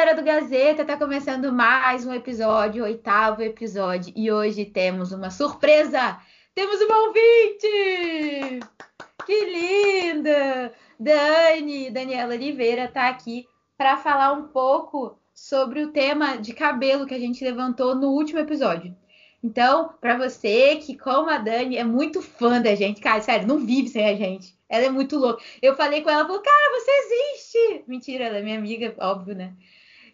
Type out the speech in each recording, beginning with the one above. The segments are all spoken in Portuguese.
galera do Gazeta, tá começando mais um episódio, oitavo episódio, e hoje temos uma surpresa! Temos uma ouvinte! Que linda! Dani, Daniela Oliveira, tá aqui para falar um pouco sobre o tema de cabelo que a gente levantou no último episódio. Então, para você que, como a Dani, é muito fã da gente, cara, sério, não vive sem a gente. Ela é muito louca. Eu falei com ela, falou, cara, você existe! Mentira, ela é minha amiga, óbvio, né?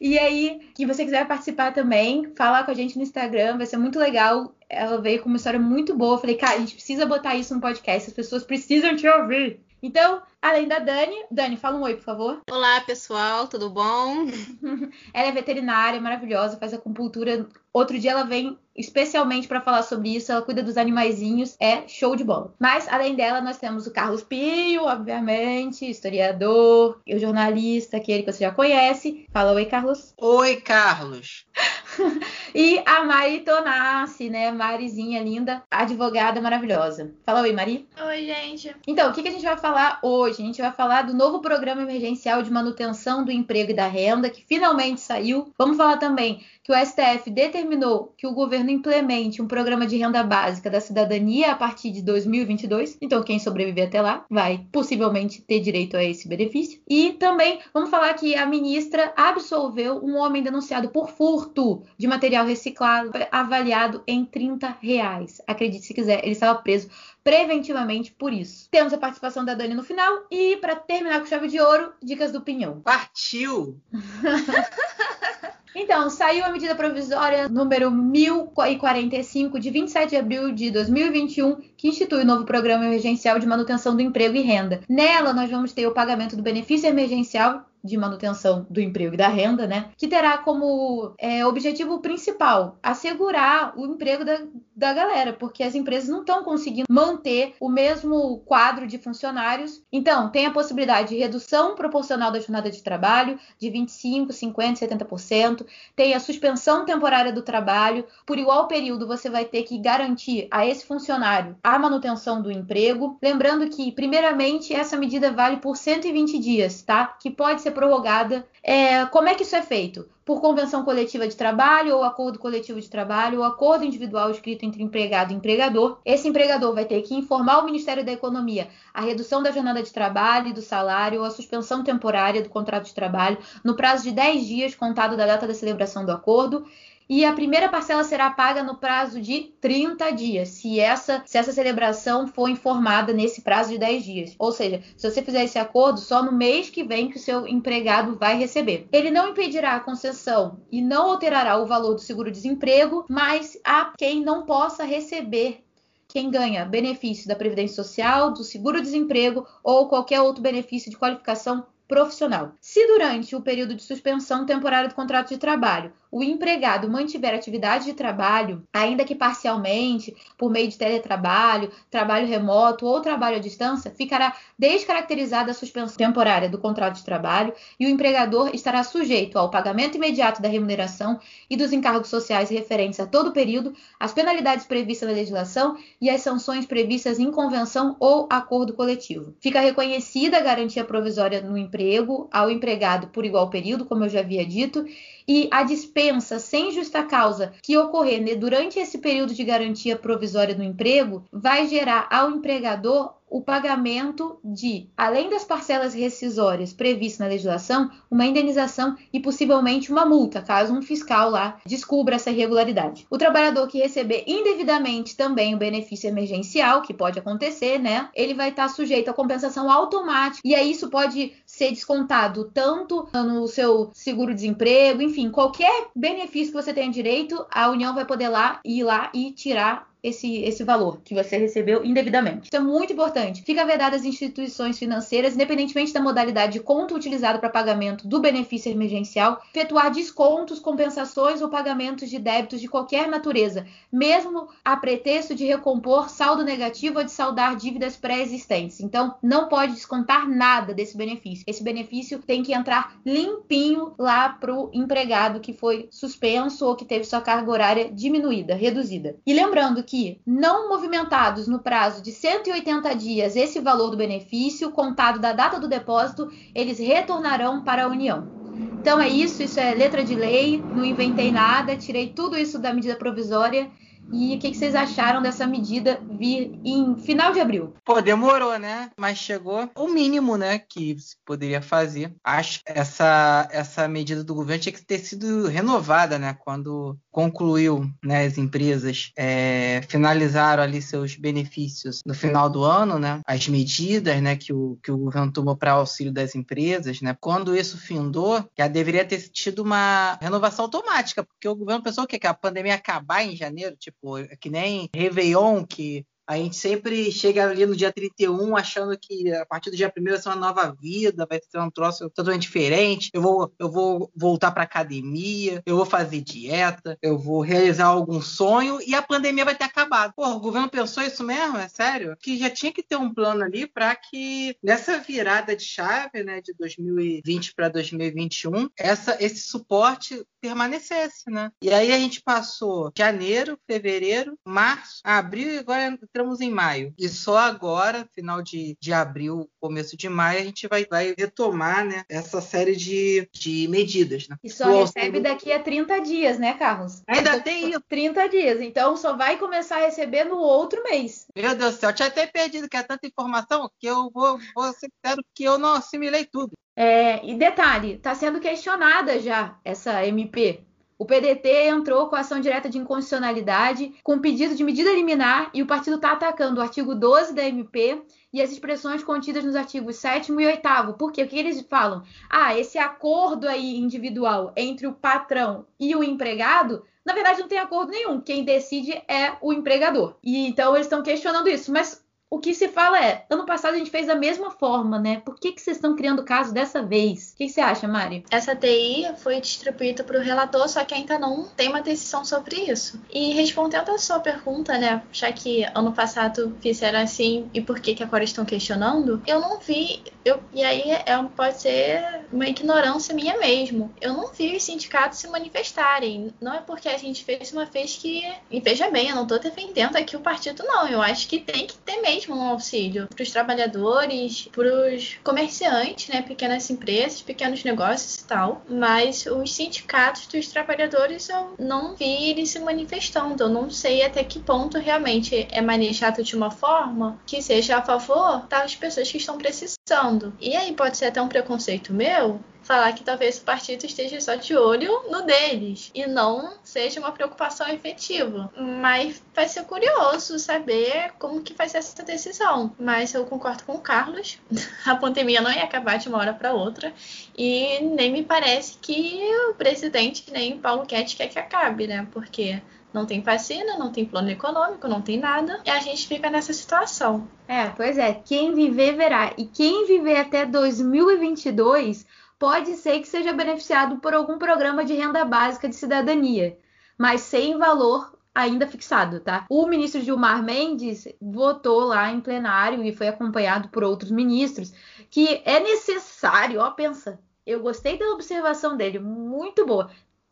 E aí, que você quiser participar também, falar com a gente no Instagram, vai ser muito legal. Ela veio com uma história muito boa. Eu falei, cara, a gente precisa botar isso no podcast, as pessoas precisam te ouvir. Então, além da Dani, Dani, fala um oi, por favor. Olá, pessoal, tudo bom? ela é veterinária, maravilhosa, faz acupuntura. Outro dia ela vem especialmente para falar sobre isso. Ela cuida dos animaizinhos, é show de bola. Mas, além dela, nós temos o Carlos Pio, obviamente, historiador, o jornalista, aquele que você já conhece. Fala oi, Carlos. Oi, Carlos. e a Mari Tonassi, né? Marizinha linda, advogada maravilhosa. Fala oi, Mari. Oi, gente. Então, o que, que a gente vai falar hoje? A gente vai falar do novo programa emergencial de manutenção do emprego e da renda, que finalmente saiu. Vamos falar também que o STF determinou que o governo implemente um programa de renda básica da cidadania a partir de 2022. Então, quem sobreviver até lá vai possivelmente ter direito a esse benefício. E também vamos falar que a ministra absolveu um homem denunciado por furto de material reciclado avaliado em 30 reais. Acredite se quiser, ele estava preso preventivamente por isso. Temos a participação da Dani no final e para terminar com chave de ouro, dicas do Pinhão. Partiu! Então, saiu a medida provisória número 1045 de 27 de abril de 2021, que institui o novo programa emergencial de manutenção do emprego e renda. Nela, nós vamos ter o pagamento do benefício emergencial de manutenção do emprego e da renda, né? Que terá como é, objetivo principal assegurar o emprego da, da galera, porque as empresas não estão conseguindo manter o mesmo quadro de funcionários. Então, tem a possibilidade de redução proporcional da jornada de trabalho de 25, 50, 70%, tem a suspensão temporária do trabalho. Por igual período, você vai ter que garantir a esse funcionário a manutenção do emprego. Lembrando que, primeiramente, essa medida vale por 120 dias, tá? Que pode ser prorrogada. É, como é que isso é feito? Por convenção coletiva de trabalho, ou acordo coletivo de trabalho, ou acordo individual escrito entre empregado e empregador. Esse empregador vai ter que informar o Ministério da Economia a redução da jornada de trabalho e do salário, ou a suspensão temporária do contrato de trabalho, no prazo de 10 dias, contado da data da celebração do acordo e a primeira parcela será paga no prazo de 30 dias, se essa, se essa celebração for informada nesse prazo de 10 dias. Ou seja, se você fizer esse acordo, só no mês que vem que o seu empregado vai receber. Ele não impedirá a concessão e não alterará o valor do seguro-desemprego, mas a quem não possa receber quem ganha benefício da Previdência Social, do seguro-desemprego ou qualquer outro benefício de qualificação profissional. Se durante o período de suspensão temporária do contrato de trabalho o empregado mantiver atividade de trabalho, ainda que parcialmente, por meio de teletrabalho, trabalho remoto ou trabalho à distância, ficará descaracterizada a suspensão temporária do contrato de trabalho e o empregador estará sujeito ao pagamento imediato da remuneração e dos encargos sociais referentes a todo o período, as penalidades previstas na legislação e as sanções previstas em convenção ou acordo coletivo. Fica reconhecida a garantia provisória no emprego ao empregado por igual período, como eu já havia dito, e a dispensa sem justa causa que ocorrer durante esse período de garantia provisória do emprego vai gerar ao empregador o pagamento de, além das parcelas rescisórias previstas na legislação, uma indenização e possivelmente uma multa, caso um fiscal lá descubra essa irregularidade. O trabalhador que receber indevidamente também o benefício emergencial, que pode acontecer, né? Ele vai estar sujeito à compensação automática e aí isso pode ser descontado tanto no seu seguro-desemprego, enfim, qualquer benefício que você tenha direito, a União vai poder lá ir lá e tirar esse, esse valor que você recebeu indevidamente. Isso é muito importante. Fica vedado às instituições financeiras, independentemente da modalidade de conta utilizada para pagamento do benefício emergencial, efetuar descontos, compensações ou pagamentos de débitos de qualquer natureza, mesmo a pretexto de recompor saldo negativo ou de saldar dívidas pré-existentes. Então, não pode descontar nada desse benefício. Esse benefício tem que entrar limpinho lá para o empregado que foi suspenso ou que teve sua carga horária diminuída, reduzida. E lembrando que não movimentados no prazo de 180 dias esse valor do benefício, contado da data do depósito, eles retornarão para a União. Então é isso, isso é letra de lei, não inventei nada, tirei tudo isso da medida provisória e o que, que, vocês acharam dessa medida vir em final de abril? Pô, demorou, né? Mas chegou o mínimo, né, que se poderia fazer. Acho que essa, essa medida do governo tinha que ter sido renovada, né? Quando concluiu, né, as empresas é, finalizaram ali seus benefícios no final do ano, né? As medidas, né, que o, que o governo tomou para auxílio das empresas, né? Quando isso findou, já deveria ter tido uma renovação automática, porque o governo pensou que, que a pandemia ia acabar em janeiro, tipo Tipo, é que nem Réveillon, que a gente sempre chega ali no dia 31 achando que a partir do dia 1 vai ser uma nova vida, vai ser um troço totalmente diferente. Eu vou, eu vou voltar para academia, eu vou fazer dieta, eu vou realizar algum sonho e a pandemia vai ter acabado. Pô, o governo pensou isso mesmo? É sério? Que já tinha que ter um plano ali para que nessa virada de chave, né, de 2020 para 2021, essa, esse suporte permanecesse, né? E aí a gente passou janeiro, fevereiro, março, abril e agora entramos em maio. E só agora, final de, de abril, começo de maio, a gente vai, vai retomar né, essa série de, de medidas. Né? E só o recebe daqui a 30 dias, né, Carlos? Ainda tem isso. 30 dias. Então só vai começar a receber no outro mês. Meu Deus do céu, eu tinha até perdido que é tanta informação que eu vou, vou ser sincero que eu não assimilei tudo. É, e detalhe, está sendo questionada já essa MP. O PDT entrou com ação direta de inconstitucionalidade, com pedido de medida liminar, e o partido está atacando o artigo 12 da MP e as expressões contidas nos artigos 7 e 8. Por quê? O que eles falam? Ah, esse acordo aí individual entre o patrão e o empregado, na verdade não tem acordo nenhum. Quem decide é o empregador. E então eles estão questionando isso. Mas o que se fala é, ano passado a gente fez da mesma forma, né? Por que, que vocês estão criando caso dessa vez? O que, que você acha, Mari? Essa TI foi distribuída para o relator, só que ainda não tem uma decisão sobre isso. E respondendo a sua pergunta, né? Já que ano passado fizeram assim e por que, que agora estão questionando, eu não vi. Eu, e aí é, pode ser uma ignorância minha mesmo. Eu não vi os sindicatos se manifestarem. Não é porque a gente fez uma vez que. E veja bem, eu não estou defendendo aqui o partido, não. Eu acho que tem que ter mesmo mesmo um auxílio para os trabalhadores, para os comerciantes, né, pequenas empresas, pequenos negócios e tal. Mas os sindicatos dos trabalhadores eu não vi eles se manifestando. Eu não sei até que ponto realmente é manejado de uma forma que seja a favor das pessoas que estão precisando. E aí pode ser até um preconceito meu, falar que talvez o partido esteja só de olho no deles e não seja uma preocupação efetiva. Mas vai ser curioso saber como que vai ser essa decisão. Mas eu concordo com o Carlos, a pandemia não ia acabar de uma hora para outra e nem me parece que o presidente nem Paulo Guedes quer que acabe, né? Porque não tem vacina, não tem plano econômico, não tem nada, e a gente fica nessa situação. É, pois é, quem viver verá. E quem viver até 2022 pode ser que seja beneficiado por algum programa de renda básica de cidadania, mas sem valor ainda fixado, tá? O ministro Gilmar Mendes votou lá em plenário e foi acompanhado por outros ministros que é necessário, ó, pensa. Eu gostei da observação dele, muito boa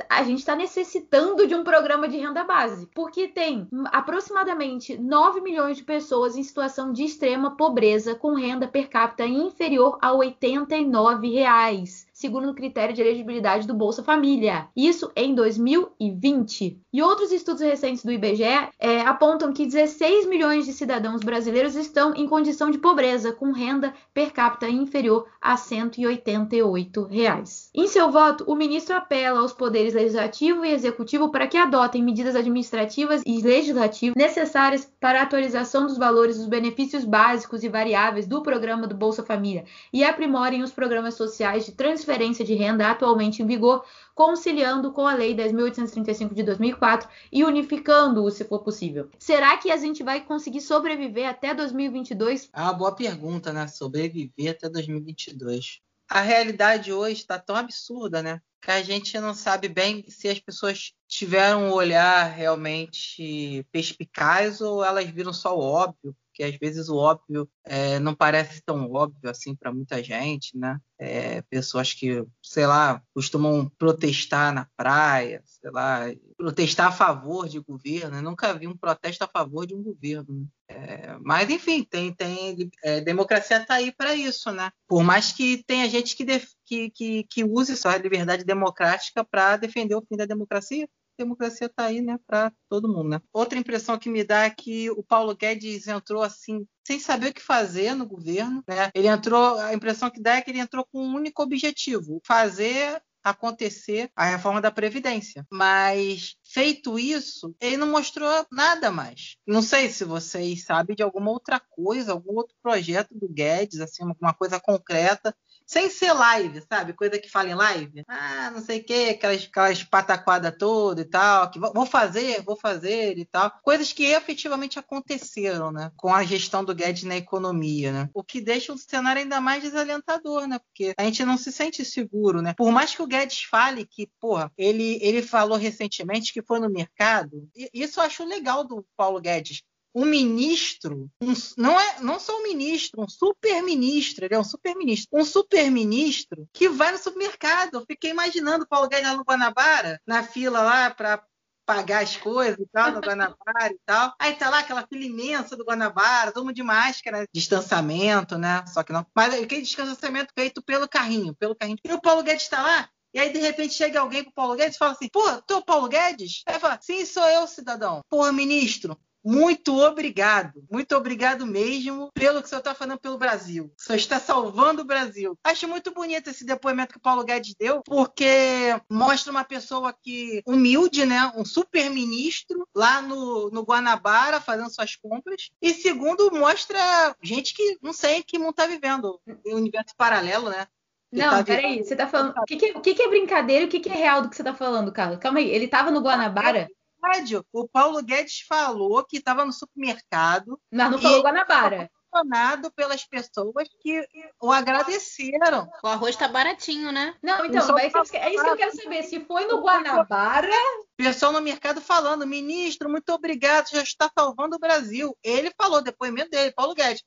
a gente está necessitando de um programa de renda base, porque tem aproximadamente 9 milhões de pessoas em situação de extrema pobreza com renda per capita inferior a 89 reais segundo o critério de elegibilidade do Bolsa Família. Isso em 2020. E outros estudos recentes do IBGE é, apontam que 16 milhões de cidadãos brasileiros estão em condição de pobreza, com renda per capita inferior a 188 reais. Em seu voto, o ministro apela aos poderes legislativo e executivo para que adotem medidas administrativas e legislativas necessárias para a atualização dos valores dos benefícios básicos e variáveis do programa do Bolsa Família e aprimorem os programas sociais de transferência transferência de renda atualmente em vigor, conciliando com a Lei 10.835 de 2004 e unificando-o, se for possível. Será que a gente vai conseguir sobreviver até 2022? É uma boa pergunta, né? Sobreviver até 2022. A realidade hoje está tão absurda, né? Que a gente não sabe bem se as pessoas tiveram um olhar realmente perspicaz ou elas viram só o óbvio Porque às vezes o óbvio é, não parece tão óbvio assim para muita gente, né? É, pessoas que, sei lá, costumam protestar na praia, sei lá, protestar a favor de governo. Eu nunca vi um protesto a favor de um governo. Né? É, mas, enfim, tem, tem é, democracia está aí para isso, né? Por mais que tenha gente que, def, que, que, que use liberdade democrática para defender o fim da democracia, democracia está aí, né, para todo mundo, né? Outra impressão que me dá é que o Paulo Guedes entrou assim sem saber o que fazer no governo, né? Ele entrou, a impressão que dá é que ele entrou com um único objetivo: fazer acontecer a reforma da Previdência. Mas, feito isso, ele não mostrou nada mais. Não sei se vocês sabem de alguma outra coisa, algum outro projeto do Guedes, assim, alguma coisa concreta sem ser live, sabe? Coisa que fala em live. Ah, não sei o quê, aquelas, aquelas pataquadas toda e tal, que vou fazer, vou fazer e tal. Coisas que efetivamente aconteceram, né? Com a gestão do Guedes na economia, né? O que deixa o cenário ainda mais desalentador, né? Porque a gente não se sente seguro, né? Por mais que o Guedes fale que, porra, ele, ele falou recentemente que foi no mercado, isso eu acho legal do Paulo Guedes um ministro, um, não é não só um ministro, um super-ministro, ele é um super-ministro, um super-ministro que vai no supermercado. Eu fiquei imaginando o Paulo Guedes lá no Guanabara, na fila lá para pagar as coisas e tal, no Guanabara e tal. Aí tá lá aquela fila imensa do Guanabara, todo mundo de máscara, distanciamento, né? Só que não. Mas aquele distanciamento feito pelo carrinho, pelo carrinho. E o Paulo Guedes tá lá, e aí, de repente, chega alguém pro Paulo Guedes e fala assim: Pô, tu é o Paulo Guedes? Aí fala: Sim, sou eu, cidadão. Porra, ministro, muito obrigado, muito obrigado mesmo pelo que o senhor está fazendo pelo Brasil. O senhor está salvando o Brasil. Acho muito bonito esse depoimento que o Paulo Guedes deu, porque mostra uma pessoa que humilde, né? Um super ministro lá no, no Guanabara fazendo suas compras. E segundo, mostra gente que não sei que mundo está vivendo. Um universo paralelo, né? Não, tá peraí, você tá falando. O que, que, que, que, é brincadeira e o que, que é real do que você tá falando, Carlos? Calma aí, ele tava no Guanabara verdade, o Paulo Guedes falou que estava no supermercado. Mas não falou Guanabara impressionado pelas pessoas que o agradeceram. O arroz tá baratinho, né? Não, então, é, isso, é isso que eu quero saber. Se foi no Guanabara. Pessoal no mercado falando, ministro, muito obrigado, já está salvando o Brasil. Ele falou, depoimento dele, Paulo Guedes.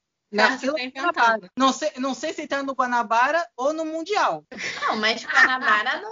Fila tá não sei, não sei se ele tá no Guanabara ou no Mundial. Não, mas Guanabara não,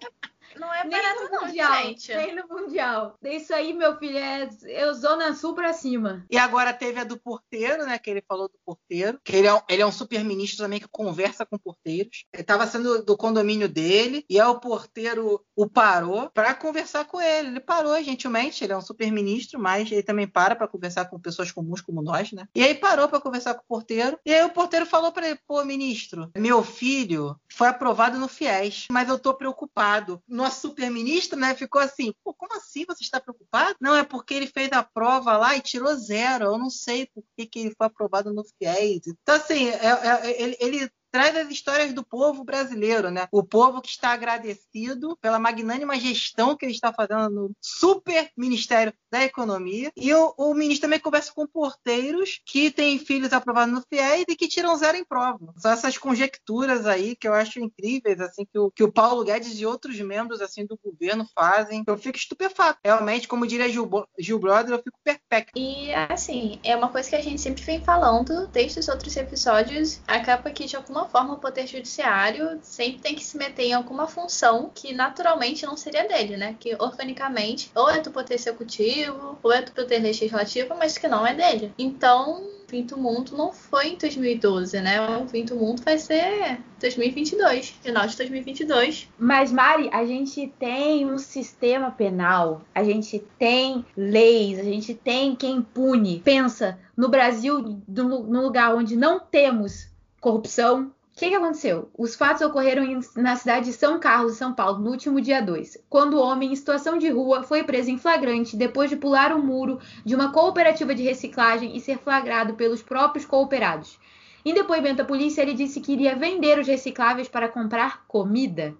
não é nem barato no mundial, não, gente. Nem no mundial. Isso aí, meu filho, é eu zona sul pra cima. E agora teve a do porteiro, né? Que ele falou do porteiro. Que ele é, ele é um super ministro também que conversa com porteiros. Ele tava sendo do condomínio dele e aí o porteiro o parou para conversar com ele. Ele parou gentilmente, ele é um super ministro, mas ele também para para conversar com pessoas comuns como nós, né? E aí parou para conversar com o porteiro. E aí o porteiro falou para ele: "Pô, ministro, meu filho foi aprovado no FIES, mas eu tô preocupado. No nosso super-ministro, né, ficou assim: Pô, como assim você está preocupado? Não, é porque ele fez a prova lá e tirou zero. Eu não sei por que, que ele foi aprovado no FIES. Então, assim, é, é, ele, ele traz as histórias do povo brasileiro, né? O povo que está agradecido pela magnânima gestão que ele está fazendo no super Ministério da Economia. E o, o ministro também conversa com porteiros que têm filhos aprovados no FIES e que tiram zero em prova. São essas conjecturas aí que eu acho incríveis, assim, que o, que o Paulo Guedes e outros membros assim do governo fazem. Eu fico estupefato. Realmente, como diria Gil, Gil Brother, eu fico perplexo. E, assim, é uma coisa que a gente sempre vem falando desde os outros episódios. Acaba que, de alguma forma o poder judiciário sempre tem que se meter em alguma função que naturalmente não seria dele, né? Que organicamente ou é do poder executivo ou é do poder legislativo, mas que não é dele. Então, Vinto Mundo não foi em 2012, né? O Vinto Mundo vai ser 2022, final de 2022. Mas, Mari, a gente tem um sistema penal, a gente tem leis, a gente tem quem pune. Pensa, no Brasil, no lugar onde não temos corrupção, o que, que, aconteceu? Os fatos ocorreram em, na cidade de São Carlos, São Paulo, no último dia 2, quando o homem em situação de rua foi preso em flagrante depois de pular o um muro de uma cooperativa de reciclagem e ser flagrado pelos próprios cooperados. Em depoimento à polícia, ele disse que iria vender os recicláveis para comprar comida.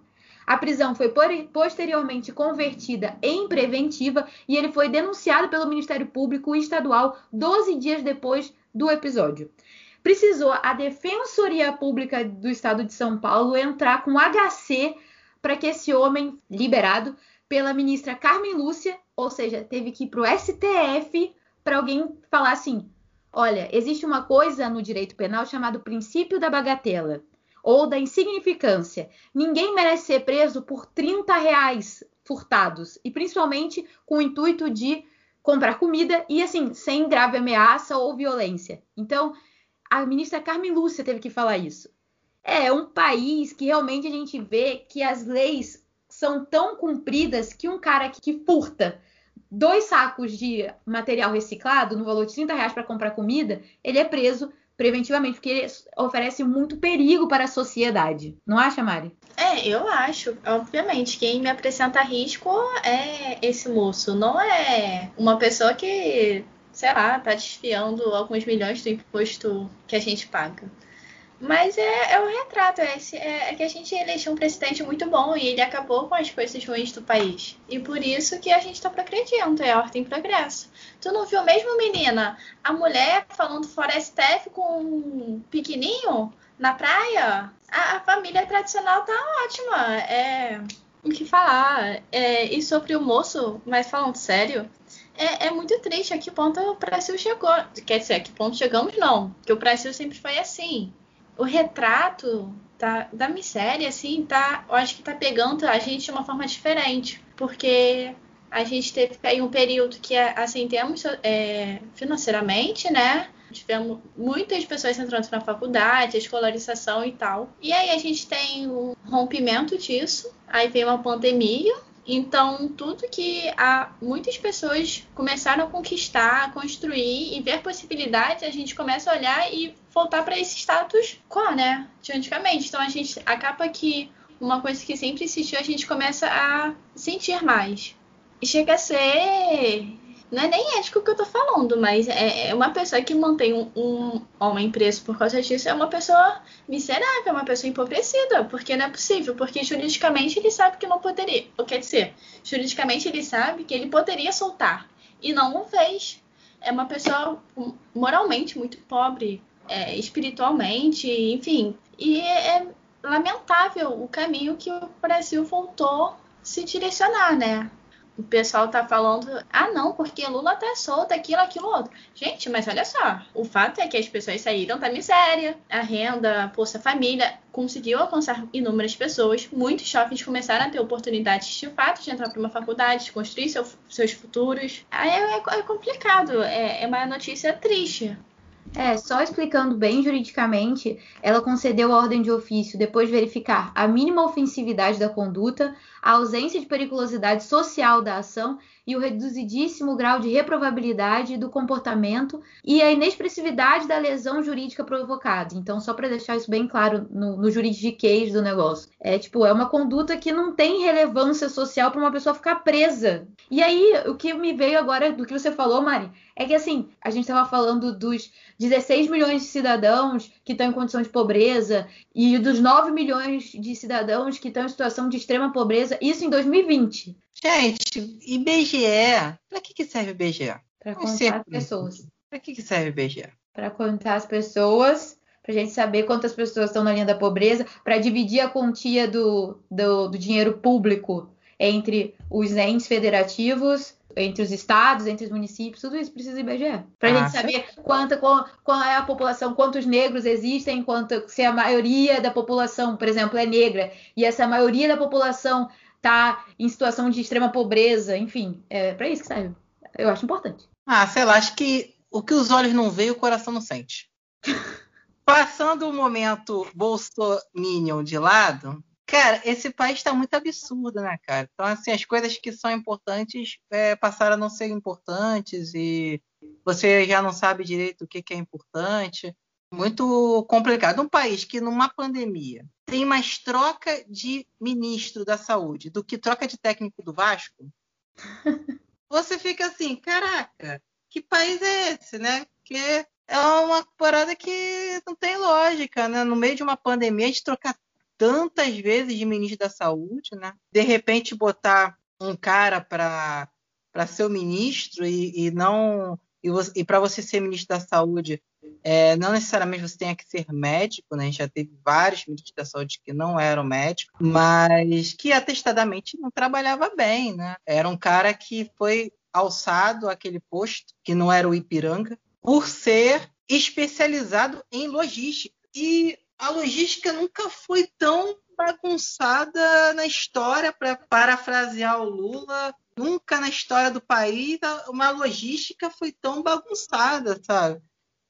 A prisão foi posteriormente convertida em preventiva e ele foi denunciado pelo Ministério Público Estadual 12 dias depois do episódio precisou a Defensoria Pública do Estado de São Paulo entrar com HC para que esse homem, liberado pela ministra Carmen Lúcia, ou seja, teve que ir para o STF para alguém falar assim: Olha, existe uma coisa no direito penal chamado princípio da bagatela ou da insignificância. Ninguém merece ser preso por 30 reais furtados, e principalmente com o intuito de comprar comida e assim, sem grave ameaça ou violência. Então, a ministra Carmen Lúcia teve que falar isso. É um país que realmente a gente vê que as leis são tão cumpridas que um cara que furta dois sacos de material reciclado no valor de 30 reais para comprar comida, ele é preso preventivamente, porque ele oferece muito perigo para a sociedade. Não acha, Mari? É, eu acho. Obviamente, quem me apresenta risco é esse moço. Não é uma pessoa que, sei lá, tá desfiando alguns milhões do imposto que a gente paga. Mas é, é o retrato, é, é, é, que a gente elegeu um presidente muito bom e ele acabou com as coisas ruins do país. E por isso que a gente tá progredindo, é ordem e progresso. Tu não viu mesmo, menina, a mulher falando fora STF com um pequenininho na praia? A, a família tradicional tá ótima, é... O que falar? É, e sobre o moço, mas falando sério, é, é, muito triste a que ponto o Brasil chegou. Quer dizer, a que ponto chegamos, não. Porque o Brasil sempre foi assim o retrato tá, da miséria, assim, tá, eu acho que tá pegando a gente de uma forma diferente, porque a gente teve aí um período que assentemos é, financeiramente, né? Tivemos muitas pessoas entrando na faculdade, escolarização e tal. E aí a gente tem um rompimento disso, aí vem uma pandemia, então, tudo que há muitas pessoas começaram a conquistar, a construir e ver possibilidades, a gente começa a olhar e voltar para esse status quo, né? De antigamente. Então, a gente acaba que uma coisa que sempre existiu, a gente começa a sentir mais. E chega a ser não é nem ético que eu tô falando, mas é, é uma pessoa que mantém um, um homem preso por causa disso é uma pessoa miserável, é uma pessoa empobrecida, porque não é possível, porque juridicamente ele sabe que não poderia, ou quer dizer, juridicamente ele sabe que ele poderia soltar e não o fez. É uma pessoa moralmente muito pobre, é, espiritualmente, enfim, e é lamentável o caminho que o Brasil voltou se direcionar, né? O pessoal tá falando, ah não, porque Lula tá solto, aquilo, aquilo, outro. Gente, mas olha só, o fato é que as pessoas saíram da miséria, a renda, Bolsa Família, conseguiu alcançar inúmeras pessoas, muitos jovens começaram a ter oportunidades de fato de entrar para uma faculdade, de construir seu, seus futuros. Aí é, é complicado, é, é uma notícia triste. É, só explicando bem juridicamente, ela concedeu a ordem de ofício depois de verificar a mínima ofensividade da conduta, a ausência de periculosidade social da ação e o reduzidíssimo grau de reprovabilidade do comportamento e a inexpressividade da lesão jurídica provocada. Então, só para deixar isso bem claro no, no juridiquês do negócio. É tipo, é uma conduta que não tem relevância social para uma pessoa ficar presa. E aí, o que me veio agora do que você falou, Mari, é que assim, a gente estava falando dos 16 milhões de cidadãos que estão em condição de pobreza e dos 9 milhões de cidadãos que estão em situação de extrema pobreza, isso em 2020. Gente, IBGE, para que, que serve IBGE? Para contar as pessoas. Para que, que serve IBGE? Para contar as pessoas, para a gente saber quantas pessoas estão na linha da pobreza, para dividir a quantia do, do, do dinheiro público entre os entes federativos entre os estados, entre os municípios, tudo isso precisa IBGE. Para a ah, gente saber quanta, qual, qual, é a população, quantos negros existem, quanto, se a maioria da população, por exemplo, é negra, e essa maioria da população está em situação de extrema pobreza, enfim, é para isso que serve. Eu acho importante. Ah, sei lá, acho que o que os olhos não veem, o coração não sente. Passando o momento Bolsominion de lado, cara, esse país está muito absurdo, né, cara? Então, assim, as coisas que são importantes é, passaram a não ser importantes e você já não sabe direito o que, que é importante muito complicado. Um país que numa pandemia tem mais troca de ministro da saúde do que troca de técnico do Vasco, você fica assim, caraca, que país é esse, né? Que é uma parada que não tem lógica, né? No meio de uma pandemia, a gente trocar tantas vezes de ministro da saúde, né? De repente botar um cara para ser o ministro e, e não e, e para você ser ministro da saúde é, não necessariamente você tenha que ser médico, né? A gente já teve vários ministros da saúde que não eram médicos, mas que atestadamente não trabalhava bem, né? Era um cara que foi alçado aquele posto, que não era o Ipiranga, por ser especializado em logística. E a logística nunca foi tão bagunçada na história, para parafrasear o Lula. Nunca na história do país uma logística foi tão bagunçada, sabe?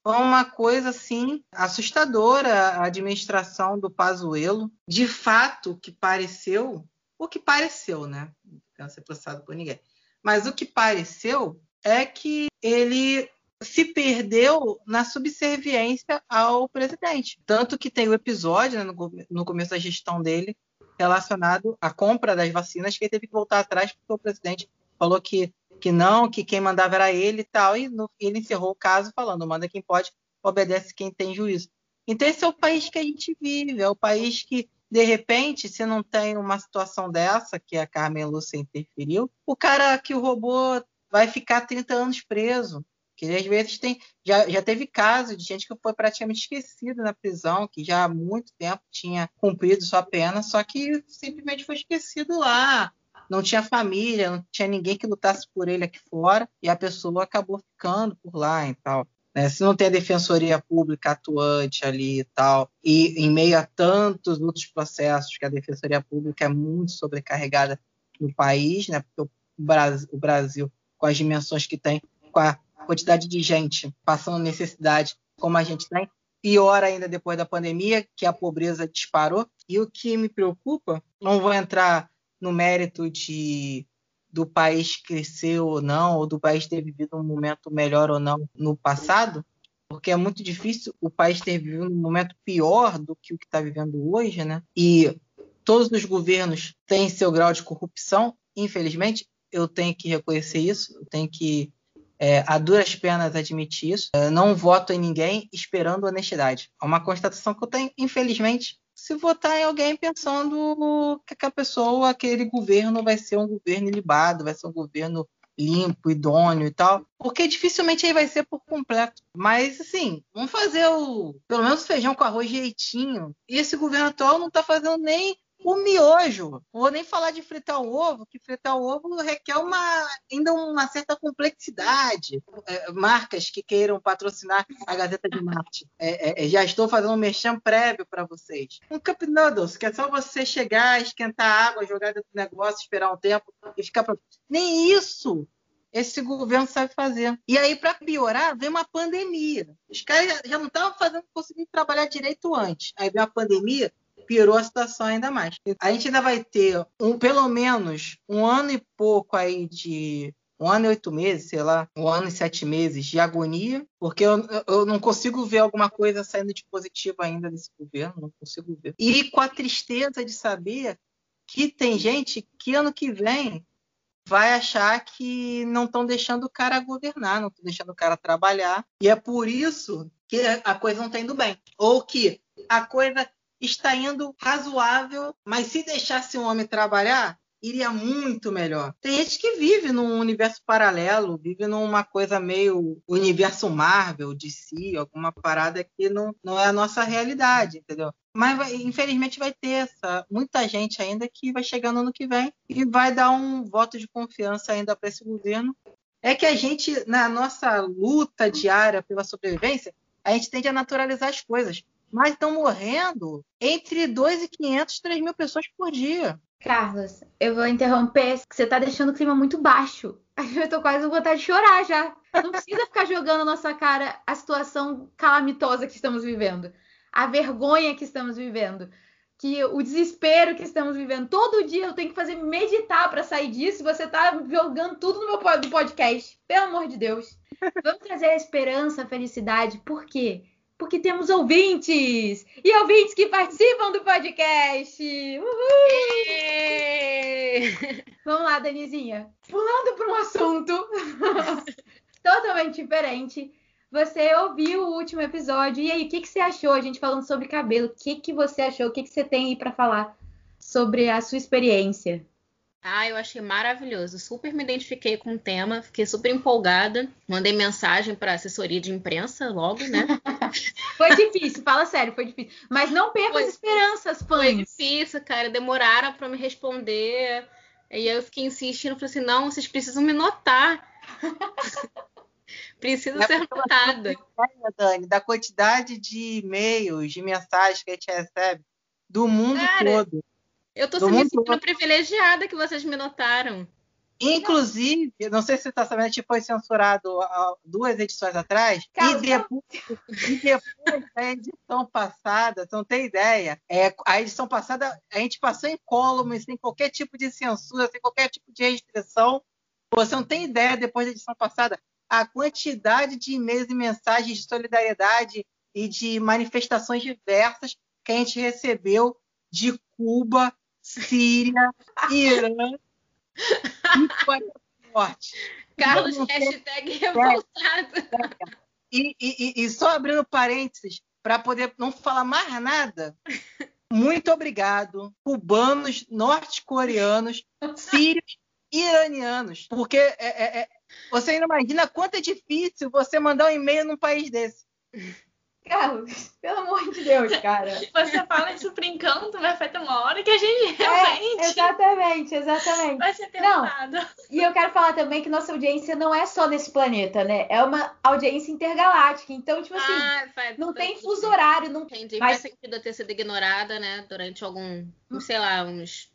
Foi uma coisa assim assustadora a administração do Pazuello. De fato, o que pareceu, o que pareceu, né? Não ser processado por ninguém. Mas o que pareceu é que ele se perdeu na subserviência ao presidente. Tanto que tem o episódio né, no, no, começo da gestão dele relacionado à compra das vacinas, que ele teve que voltar atrás porque o presidente falou que, que não, que quem mandava era ele e tal, e no, ele encerrou o caso falando: manda quem pode, obedece quem tem juízo. Então, esse é o país que a gente vive, é o país que, de repente, se não tem uma situação dessa, que a Carmen Lúcia interferiu, o cara que o roubou vai ficar 30 anos preso. Que às vezes tem. Já, já teve caso de gente que foi praticamente esquecida na prisão, que já há muito tempo tinha cumprido sua pena, só que simplesmente foi esquecido lá. Não tinha família, não tinha ninguém que lutasse por ele aqui fora, e a pessoa acabou ficando por lá e tal. Né? Se não tem a defensoria pública atuante ali e tal, e em meio a tantos outros processos que a defensoria pública é muito sobrecarregada no país, né? porque o Brasil, o Brasil com as dimensões que tem, com a quantidade de gente passando necessidade como a gente tem, pior ainda depois da pandemia, que a pobreza disparou. E o que me preocupa, não vou entrar no mérito de do país crescer ou não, ou do país ter vivido um momento melhor ou não no passado, porque é muito difícil o país ter vivido um momento pior do que o que está vivendo hoje, né? E todos os governos têm seu grau de corrupção, infelizmente, eu tenho que reconhecer isso, eu tenho que, é, a duras penas, admitir isso. Eu não voto em ninguém esperando honestidade. É uma constatação que eu tenho, infelizmente, se votar em alguém pensando que aquela pessoa, aquele governo vai ser um governo ilibado, vai ser um governo limpo, idôneo e tal, porque dificilmente aí vai ser por completo. Mas, assim, vamos fazer o, pelo menos feijão com arroz direitinho. E esse governo atual não está fazendo nem o miojo. Vou nem falar de fritar o ovo, que fritar o ovo requer uma, ainda uma certa complexidade. É, marcas que queiram patrocinar a Gazeta de Marte. É, é, é já estou fazendo um merchan prévio para vocês. Um Cup Noodles, que é só você chegar, esquentar água, jogar dentro do negócio, esperar um tempo e ficar pronto. Nem isso esse governo sabe fazer. E aí, para piorar, vem uma pandemia. Os caras já não estavam fazendo, conseguindo trabalhar direito antes. Aí vem a pandemia, piorou a situação ainda mais. A gente ainda vai ter um, pelo menos um ano e pouco aí de um ano e oito meses, sei lá, um ano e sete meses de agonia, porque eu, eu não consigo ver alguma coisa saindo de positivo ainda desse governo, não consigo ver. E com a tristeza de saber que tem gente que ano que vem vai achar que não estão deixando o cara governar, não estão deixando o cara trabalhar, e é por isso que a coisa não está indo bem. Ou que a coisa está indo razoável, mas se deixasse um homem trabalhar, iria muito melhor. Tem gente que vive num universo paralelo, vive numa coisa meio universo Marvel, si, alguma parada que não, não é a nossa realidade, entendeu? Mas infelizmente vai ter essa, muita gente ainda que vai chegar no ano que vem e vai dar um voto de confiança ainda para esse governo. É que a gente, na nossa luta diária pela sobrevivência, a gente tende a naturalizar as coisas mas estão morrendo entre 2.500 e 3 mil pessoas por dia. Carlos, eu vou interromper, você está deixando o clima muito baixo. Eu tô quase com vontade de chorar já. Não precisa ficar jogando na nossa cara a situação calamitosa que estamos vivendo, a vergonha que estamos vivendo, que o desespero que estamos vivendo. Todo dia eu tenho que fazer meditar para sair disso. Você tá jogando tudo no meu podcast. Pelo amor de Deus. Vamos trazer a esperança, a felicidade. Por quê? Porque temos ouvintes! E ouvintes que participam do podcast! Uhul! Vamos lá, Danizinha. Pulando para um assunto totalmente diferente. Você ouviu o último episódio, e aí, o que, que você achou? A gente falando sobre cabelo. O que, que você achou? O que, que você tem aí para falar sobre a sua experiência? Ah, eu achei maravilhoso. Super me identifiquei com o tema, fiquei super empolgada. Mandei mensagem para assessoria de imprensa logo, né? foi difícil, fala sério, foi difícil. Mas não perca as esperanças, fãs. Foi difícil, cara. Demoraram para me responder. E aí eu fiquei insistindo, falei assim: não, vocês precisam me notar. precisa é ser notada. Dani, da quantidade de e-mails, de mensagens que a gente recebe do mundo Cara, todo. Eu tô me sentindo privilegiada que vocês me notaram. Inclusive, não sei se você está sabendo, a gente foi censurado duas edições atrás. E depois, e depois, da edição passada, você não tem ideia, é, a edição passada a gente passou em columns, sem qualquer tipo de censura, sem qualquer tipo de restrição. Você não tem ideia, depois da edição passada, a quantidade de e-mails e mensagens de solidariedade e de manifestações diversas que a gente recebeu de Cuba, Síria, Irã forte. Carlos, hashtag revoltado. E, e, e só abrindo parênteses, para poder não falar mais nada, muito obrigado, cubanos, norte-coreanos, sírios, iranianos, porque é, é, é, você não imagina quanto é difícil você mandar um e-mail num país desse. Carlos, pelo amor de Deus, cara. Você fala isso brincando, mas vai ter uma hora que a gente é, realmente. É, exatamente, exatamente. Vai ser tentado. Não, e eu quero falar também que nossa audiência não é só nesse planeta, né? É uma audiência intergaláctica. Então, tipo assim, ah, não tem fuso horário. Não... Entendi. Mas... Faz sentido ter sido ignorada, né? Durante algum, sei lá, uns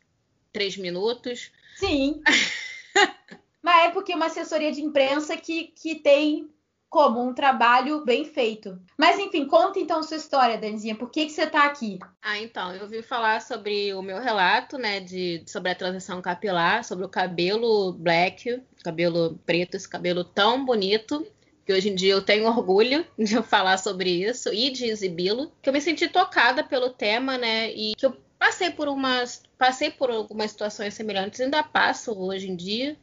três minutos. Sim. mas é porque uma assessoria de imprensa que, que tem como um trabalho bem feito. Mas enfim, conta então sua história, Danizinha. Por que, que você está aqui? Ah, então, eu vim falar sobre o meu relato, né, de, sobre a transição capilar, sobre o cabelo black, cabelo preto, esse cabelo tão bonito que hoje em dia eu tenho orgulho de falar sobre isso e de exibi-lo, que eu me senti tocada pelo tema, né, e que eu passei por umas passei por algumas situações semelhantes, ainda passo hoje em dia,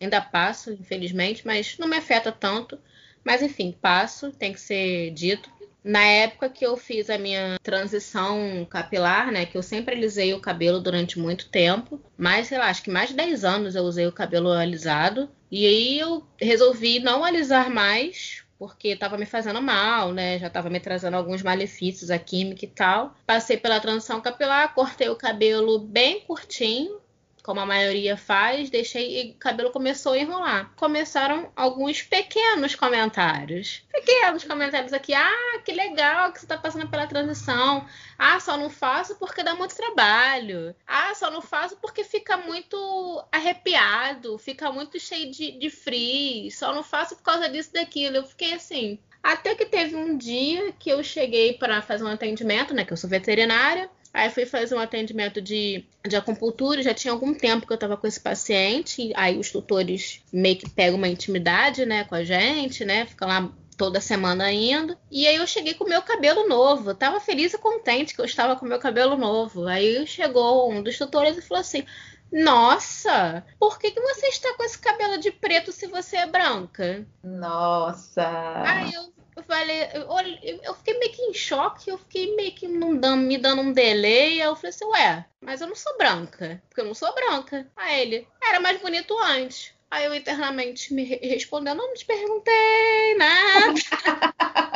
ainda passo, infelizmente, mas não me afeta tanto. Mas enfim, passo, tem que ser dito. Na época que eu fiz a minha transição capilar, né, que eu sempre alisei o cabelo durante muito tempo, mas sei lá, acho que mais de 10 anos eu usei o cabelo alisado, e aí eu resolvi não alisar mais, porque estava me fazendo mal, né? Já estava me trazendo alguns malefícios a química e tal. Passei pela transição capilar, cortei o cabelo bem curtinho, como a maioria faz, deixei e o cabelo começou a enrolar. Começaram alguns pequenos comentários. Pequenos comentários aqui. Ah, que legal que você está passando pela transição. Ah, só não faço porque dá muito trabalho. Ah, só não faço porque fica muito arrepiado, fica muito cheio de, de frizz. Só não faço por causa disso daquilo. Eu fiquei assim. Até que teve um dia que eu cheguei para fazer um atendimento, né? Que eu sou veterinária. Aí fui fazer um atendimento de, de acupuntura, já tinha algum tempo que eu estava com esse paciente, aí os tutores meio que pegam uma intimidade, né, com a gente, né, fica lá toda semana indo. E aí eu cheguei com o meu cabelo novo. Eu tava feliz e contente que eu estava com o meu cabelo novo. Aí chegou um dos tutores e falou assim: Nossa, por que, que você está com esse cabelo de preto se você é branca? Nossa. Aí eu eu falei, eu, eu, fiquei meio que em choque, eu fiquei meio que dando, me dando um delay. Aí eu falei assim, ué, mas eu não sou branca. Porque eu não sou branca. Aí ele, era mais bonito antes. Aí eu internamente me respondendo, não te perguntei nada.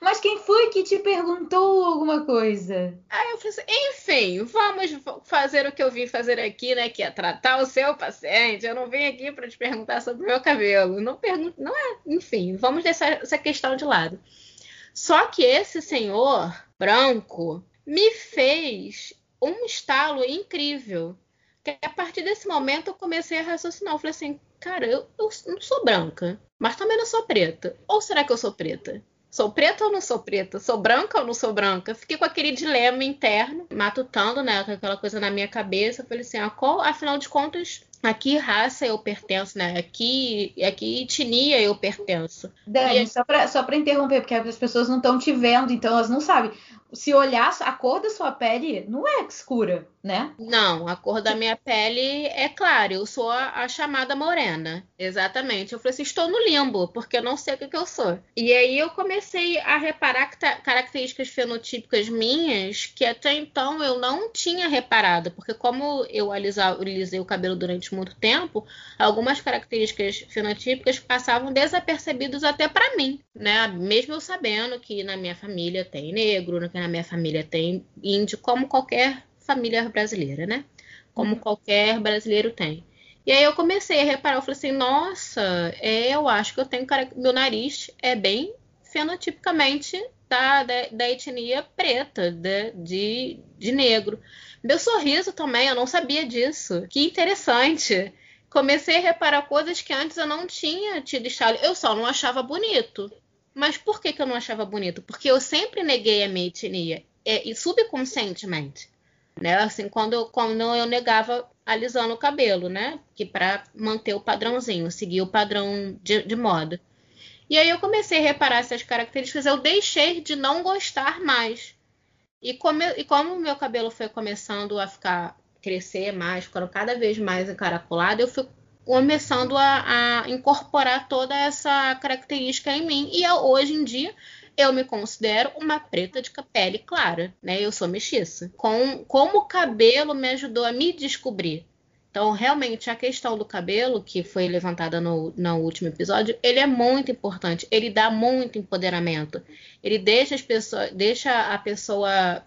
Mas quem foi que te perguntou alguma coisa? Aí eu falei assim, enfim, vamos fazer o que eu vim fazer aqui, né? Que é tratar o seu paciente. Eu não vim aqui para te perguntar sobre o meu cabelo. Não pergunto, não é. Enfim, vamos deixar essa questão de lado. Só que esse senhor branco me fez um estalo incrível. Que a partir desse momento eu comecei a raciocinar. Eu falei assim, cara, eu, eu não sou branca, mas também não sou preta. Ou será que eu sou preta? Sou preta ou não sou preta? Sou branca ou não sou branca? Fiquei com aquele dilema interno, matutando, né? Aquela coisa na minha cabeça. Falei assim, ah, qual, afinal de contas, a que raça eu pertenço, né? Aqui, aqui etnia eu pertenço. Dani, e... só para só pra interromper, porque as pessoas não estão te vendo, então elas não sabem se olhar a cor da sua pele, não é escura, né? Não, a cor da minha pele é clara. Eu sou a, a chamada morena. Exatamente. Eu falei assim, estou no limbo, porque eu não sei o que, que eu sou. E aí eu comecei a reparar características fenotípicas minhas que até então eu não tinha reparado. Porque como eu alisei o cabelo durante muito tempo, algumas características fenotípicas passavam desapercebidos até para mim, né? Mesmo eu sabendo que na minha família tem negro, que na minha família tem índio, como qualquer família brasileira, né? Como uhum. qualquer brasileiro tem. E aí eu comecei a reparar, eu falei assim, nossa, é, eu acho que eu tenho cara... meu nariz é bem fenotipicamente da, da, da etnia preta, de, de, de negro. Meu sorriso também, eu não sabia disso. Que interessante. Comecei a reparar coisas que antes eu não tinha tido estalo. Eu só não achava bonito. Mas por que, que eu não achava bonito? Porque eu sempre neguei a minha etnia. É, e subconscientemente. Né? Assim, quando, quando eu negava alisando o cabelo, né? Que para manter o padrãozinho, seguir o padrão de, de moda. E aí eu comecei a reparar essas características, eu deixei de não gostar mais. E como, e como o meu cabelo foi começando a ficar crescer mais, ficando cada vez mais encaracolado, eu fui começando a, a, incorporar toda essa característica em mim. E eu, hoje em dia eu me considero uma preta de pele clara, né? Eu sou mestiça. Com, como o cabelo me ajudou a me descobrir. Então, realmente, a questão do cabelo, que foi levantada no, no último episódio, ele é muito importante. Ele dá muito empoderamento. Ele deixa, as pessoas, deixa a pessoa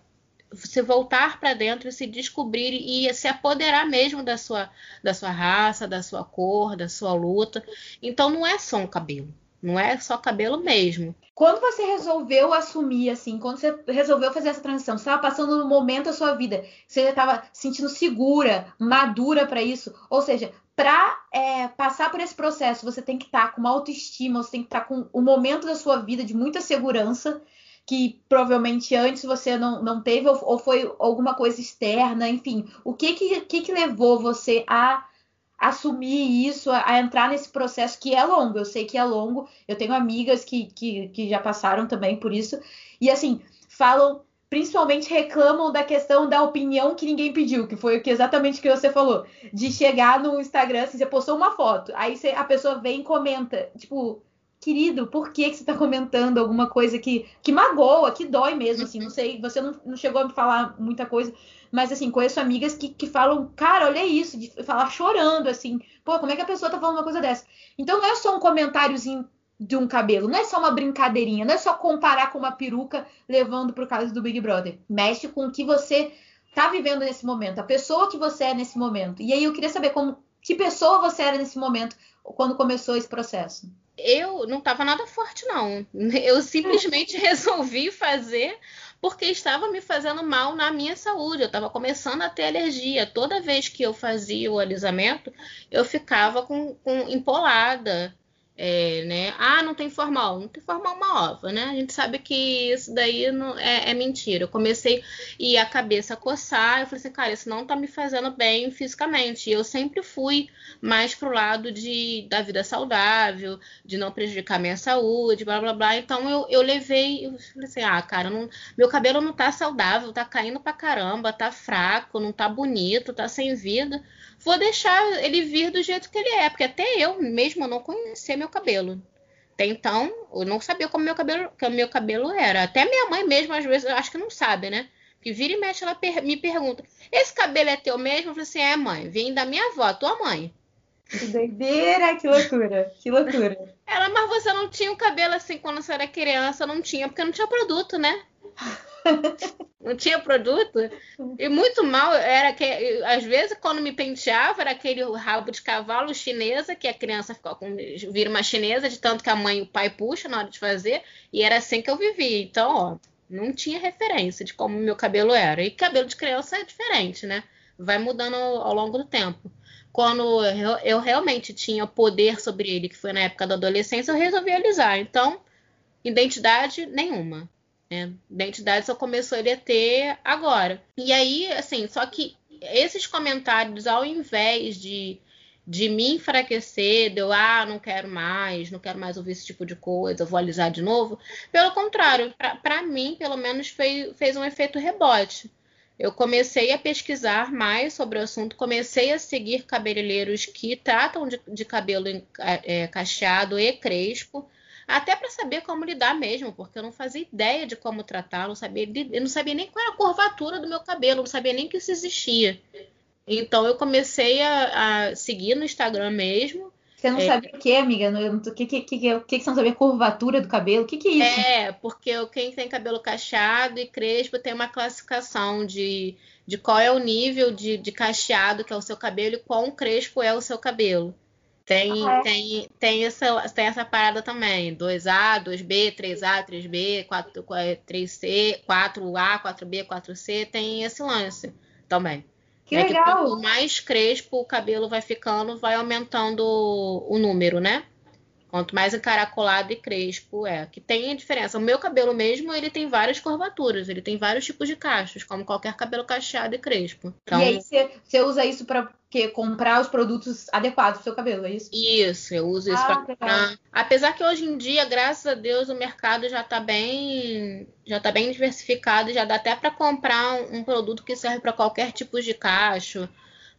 se voltar para dentro e se descobrir e se apoderar mesmo da sua, da sua raça, da sua cor, da sua luta. Então, não é só um cabelo. Não é só cabelo mesmo. Quando você resolveu assumir, assim, quando você resolveu fazer essa transição, você estava passando no momento da sua vida, você já estava sentindo segura, madura para isso. Ou seja, para é, passar por esse processo, você tem que estar tá com uma autoestima, você tem que estar tá com um momento da sua vida de muita segurança, que provavelmente antes você não, não teve, ou, ou foi alguma coisa externa, enfim. O que que, que, que levou você a assumir isso, a, a, entrar nesse processo que é longo. Eu sei que é longo. Eu tenho amigas que, que, que já passaram também por isso. E assim, falam, principalmente reclamam da questão da opinião que ninguém pediu, que foi o que exatamente que você falou. De chegar no Instagram, assim, você postou uma foto, aí você, a pessoa vem e comenta, tipo, querido, por que, que você está comentando alguma coisa que, que magoa, que dói mesmo, assim, não sei, você não, não chegou a me falar muita coisa, mas assim, conheço amigas que, que falam, cara, olha isso, de falar chorando, assim, pô, como é que a pessoa tá falando uma coisa dessa? Então não é só um comentáriozinho de um cabelo, não é só uma brincadeirinha, não é só comparar com uma peruca levando pro caso do Big Brother. Mexe com o que você tá vivendo nesse momento, a pessoa que você é nesse momento. E aí eu queria saber como que pessoa você era nesse momento quando começou esse processo eu não estava nada forte, não. Eu simplesmente resolvi fazer porque estava me fazendo mal na minha saúde. Eu estava começando a ter alergia. Toda vez que eu fazia o alisamento, eu ficava com, com empolada. É, né? Ah, não tem formal. Não tem formal uma ova, né? A gente sabe que isso daí não, é, é, mentira. Eu comecei e a cabeça coçar. Eu falei assim, cara, isso não tá me fazendo bem fisicamente. E eu sempre fui mais pro lado de, da vida saudável, de não prejudicar minha saúde, blá blá blá. Então eu, eu levei, eu falei assim, ah, cara, não, meu cabelo não tá saudável, tá caindo pra caramba, tá fraco, não tá bonito, tá sem vida vou deixar ele vir do jeito que ele é, porque até eu mesmo não conhecia meu cabelo. Até então, eu não sabia como meu cabelo, como meu cabelo era. Até minha mãe mesmo, às vezes, eu acho que não sabe, né? Que vira e mexe, ela per me pergunta: esse cabelo é teu mesmo? Eu falei assim: é, mãe, vem da minha avó, tua mãe. Que doideira, que loucura, que loucura. Ela, mas você não tinha o cabelo assim quando você era criança? Não tinha, porque não tinha produto, né? não tinha produto. E muito mal era que, às vezes, quando me penteava, era aquele rabo de cavalo chinesa, que a criança ficou com, vira uma chinesa, de tanto que a mãe e o pai puxam na hora de fazer, e era assim que eu vivia. Então, ó, não tinha referência de como meu cabelo era. E cabelo de criança é diferente, né? Vai mudando ao, ao longo do tempo. Quando eu, eu realmente tinha poder sobre ele, que foi na época da adolescência, eu resolvi alisar. Então, identidade nenhuma. Né? Identidade só começou ele a ter agora. E aí, assim, só que esses comentários, ao invés de, de me enfraquecer, de eu, ah, não quero mais, não quero mais ouvir esse tipo de coisa, vou alisar de novo, pelo contrário, para mim, pelo menos, foi, fez um efeito rebote. Eu comecei a pesquisar mais sobre o assunto, comecei a seguir cabeleireiros que tratam de, de cabelo é, cacheado e crespo, até para saber como lidar mesmo, porque eu não fazia ideia de como tratar, não sabia, eu não sabia nem qual era a curvatura do meu cabelo, não sabia nem que isso existia. Então eu comecei a, a seguir no Instagram mesmo Você não É. sabe o que, amiga? O que, que, que, que, que você não sabia? Curvatura do cabelo? O que, que é isso? É, porque quem tem cabelo cacheado e crespo tem uma classificação de, de qual é o nível de, de cacheado que é o seu cabelo e quão crespo é o seu cabelo. Tem, é? tem, tem, essa, tem essa parada também. 2A, 2B, 3A, 3B, 4, 3C, 4A, 4B, 4C. Tem esse lance também. Que É legal! quanto mais crespo o cabelo vai ficando, vai aumentando o número, né? Quanto mais encaracolado e crespo é. Que tem a diferença. O meu cabelo mesmo, ele tem várias curvaturas, ele tem vários tipos de cachos, como qualquer cabelo cacheado e crespo. Então, E aí você, você usa isso pra quê? comprar os produtos adequados pro seu cabelo, é isso? Isso, eu uso isso Ah, pra legal. comprar. Apesar que hoje em dia, graças a Deus, o mercado já tá bem, já tá bem diversificado, já dá até para comprar um, um produto que serve para qualquer tipo de cacho.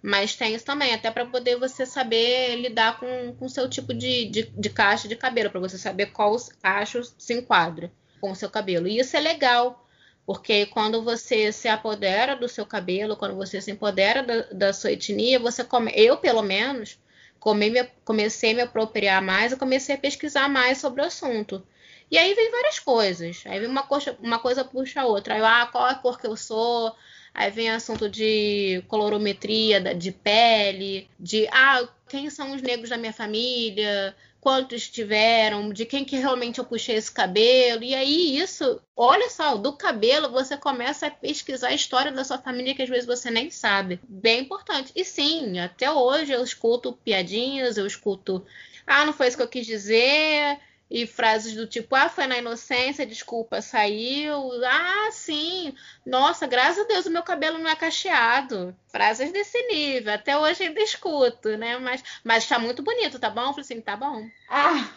Mas tem isso também, até para poder você saber lidar com o seu tipo de, de, de cacho de cabelo, para você saber qual cacho se enquadra com o seu cabelo. E isso é legal, porque quando você se apodera do seu cabelo, quando você se empodera da, da sua etnia, você come, eu pelo menos, come- me- comecei a me apropriar mais e comecei a pesquisar mais sobre o assunto. E aí vem várias coisas. Aí vem uma coisa, uma coisa puxa a outra. Aí, eu, ah, qual é a cor que eu sou? Aí vem assunto de colorometria, de pele, de ah, quem são os negros da minha família, quantos tiveram, de quem que realmente eu puxei esse cabelo. E aí isso, olha só, do cabelo você começa a pesquisar a história da sua família que às vezes você nem sabe. Bem importante. E sim, até hoje eu escuto piadinhas, eu escuto, ah, não foi isso que eu quis dizer. E frases do tipo, ah, foi na inocência, desculpa, saiu. Ah, sim, nossa, graças a Deus o meu cabelo não é cacheado. Frases desse nível. Até hoje ainda escuto, né? Mas, mas tá muito bonito, tá bom? Eu falei assim, tá bom. Ah,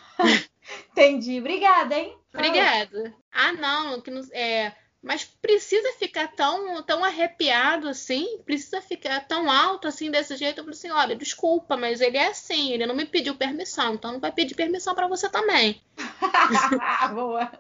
entendi. Obrigada, hein? Obrigada. Ah, não, que não é. Mas precisa ficar tão, tão arrepiado assim? Precisa ficar tão alto assim desse jeito? Eu falei assim: olha, desculpa, mas ele é assim, ele não me pediu permissão, então não vai pedir permissão pra você também. Boa.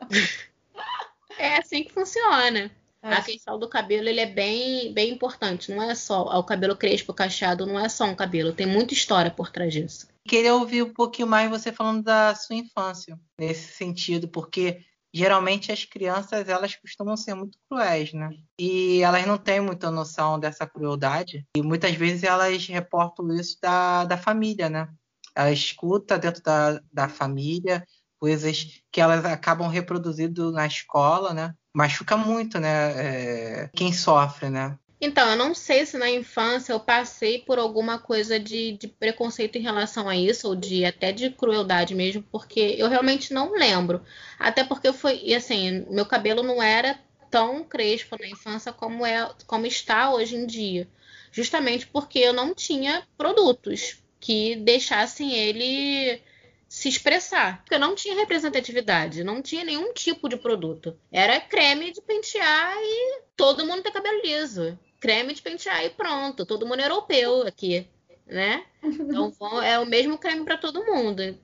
É assim que funciona. É. A questão do cabelo ele é bem, bem importante. Não é só o cabelo crespo, cacheado, não é só um cabelo. Tem muita história por trás disso. Queria ouvir um pouquinho mais você falando da sua infância nesse sentido, porque geralmente as crianças elas costumam ser muito cruéis, né? E elas não têm muita noção dessa crueldade e muitas vezes elas reportam isso da, da família, né? Ela escuta dentro da, da família coisas que elas acabam reproduzindo na escola, né? Machuca muito, né? É, quem sofre, né? Então, eu não sei se na infância eu passei por alguma coisa de, de preconceito em relação a isso, ou de até de crueldade mesmo, porque eu realmente não lembro. Até porque foi, e assim, meu cabelo não era tão crespo na infância como é, como está hoje em dia. Justamente porque eu não tinha produtos que deixassem ele se expressar. Porque eu não tinha representatividade, não tinha nenhum tipo de produto. Era creme de pentear e todo mundo tem cabelo liso. Creme de pentear e pronto. Todo mundo é europeu aqui, né? Então é o mesmo creme para todo mundo.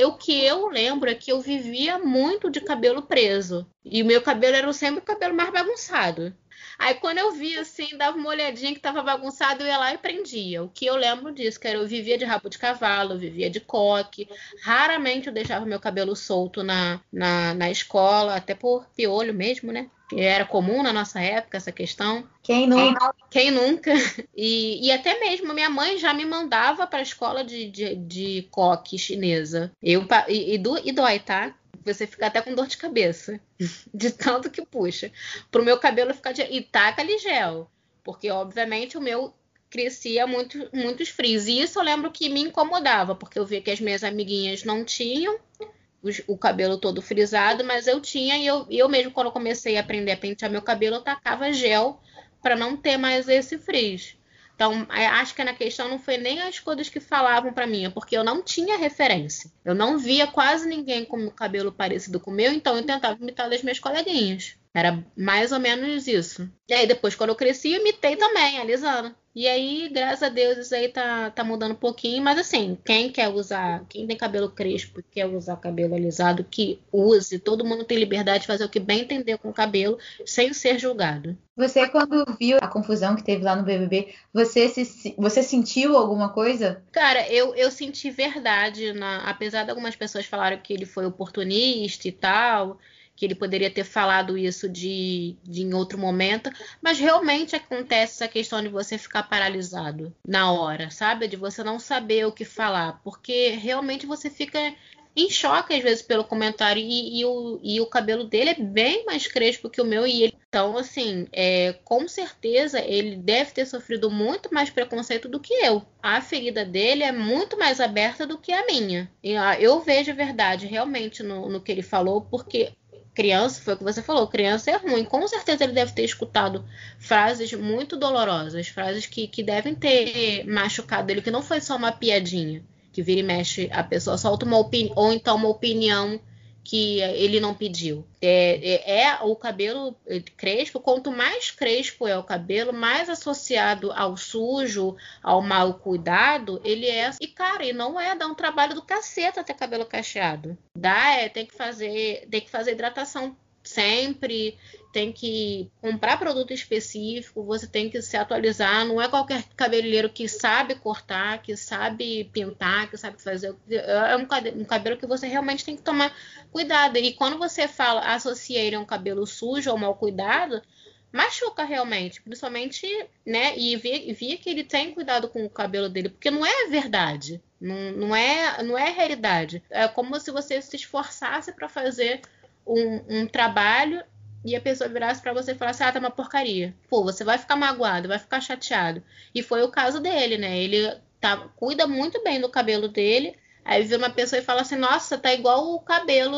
O que eu lembro é que eu vivia muito de cabelo preso. E o meu cabelo era sempre o cabelo mais bagunçado. Aí quando eu via assim, dava uma olhadinha que tava bagunçado, eu ia lá e prendia. O que eu lembro disso, que era eu vivia de rabo de cavalo, eu vivia de coque. Raramente eu deixava meu cabelo solto na, na, na escola, até por piolho mesmo, né? Que era comum na nossa época essa questão. Quem não. Quem nunca? E, e até mesmo minha mãe já me mandava para a escola de, de, de coque chinesa. Eu, e, e, do- e dói, tá? Você fica até com dor de cabeça, de tanto que puxa. Pro meu cabelo ficar. De... E taca ali gel. Porque, obviamente, o meu crescia muito, muitos frios. E isso eu lembro que me incomodava, porque eu via que as minhas amiguinhas não tinham o cabelo todo frisado, mas eu tinha, e eu, eu mesmo, quando eu comecei a aprender a pentear meu cabelo, eu tacava gel para não ter mais esse frizz. Então, acho que na questão não foi nem as coisas que falavam para mim, é porque eu não tinha referência. Eu não via quase ninguém com o cabelo parecido com o meu, então eu tentava imitar das minhas coleguinhas. Era mais ou menos isso. E aí, depois, quando eu cresci, eu imitei também, alisando. E aí, graças a Deus, isso aí tá, tá mudando um pouquinho. Mas assim, quem quer usar, quem tem cabelo crespo e quer usar cabelo alisado, que use. Todo mundo tem liberdade de fazer o que bem entender com o cabelo, sem ser julgado. Você, quando viu a confusão que teve lá no BBB, você, se, você sentiu alguma coisa? Cara, eu, eu senti verdade, na, apesar de algumas pessoas falarem que ele foi oportunista e tal que ele poderia ter falado isso de, de em outro momento, mas realmente acontece essa questão de você ficar paralisado na hora, sabe? De você não saber o que falar, porque realmente você fica em choque às vezes pelo comentário e, e, o, e o cabelo dele é bem mais crespo que o meu e ele, então assim é, com certeza ele deve ter sofrido muito mais preconceito do que eu a ferida dele é muito mais aberta do que a minha e, ah, eu vejo a verdade realmente no, no que ele falou porque criança, foi o que você falou, criança é ruim. Com certeza ele deve ter escutado frases muito dolorosas, frases que, que devem ter machucado ele, que não foi só uma piadinha, que vira e mexe, a pessoa solta uma opinião, ou então uma opinião que ele não pediu. É, é, é, o cabelo crespo, quanto mais crespo é o cabelo, mais associado ao sujo, ao mal cuidado, ele é. E, cara, e não é, dá um trabalho do caceta ter cabelo cacheado. Dá, é, tem que fazer, tem que fazer hidratação sempre, tem que comprar produto específico, você tem que se atualizar. Não é qualquer cabeleireiro que sabe cortar, que sabe pintar, que sabe fazer. É um cabelo que você realmente tem que tomar cuidado. E quando você fala, associa ele a um cabelo sujo ou mal cuidado, machuca realmente, principalmente, né? E via, que ele tem cuidado com o cabelo dele, porque não é verdade, não, não é, não é realidade. É como se você se esforçasse para fazer um, um trabalho e a pessoa virasse para você e falasse, ah, tá uma porcaria. Pô, você vai ficar magoado, vai ficar chateado. E foi o caso dele, né? Ele tá, cuida muito bem do cabelo dele, Aí vira uma pessoa e fala assim: Nossa, tá igual o cabelo,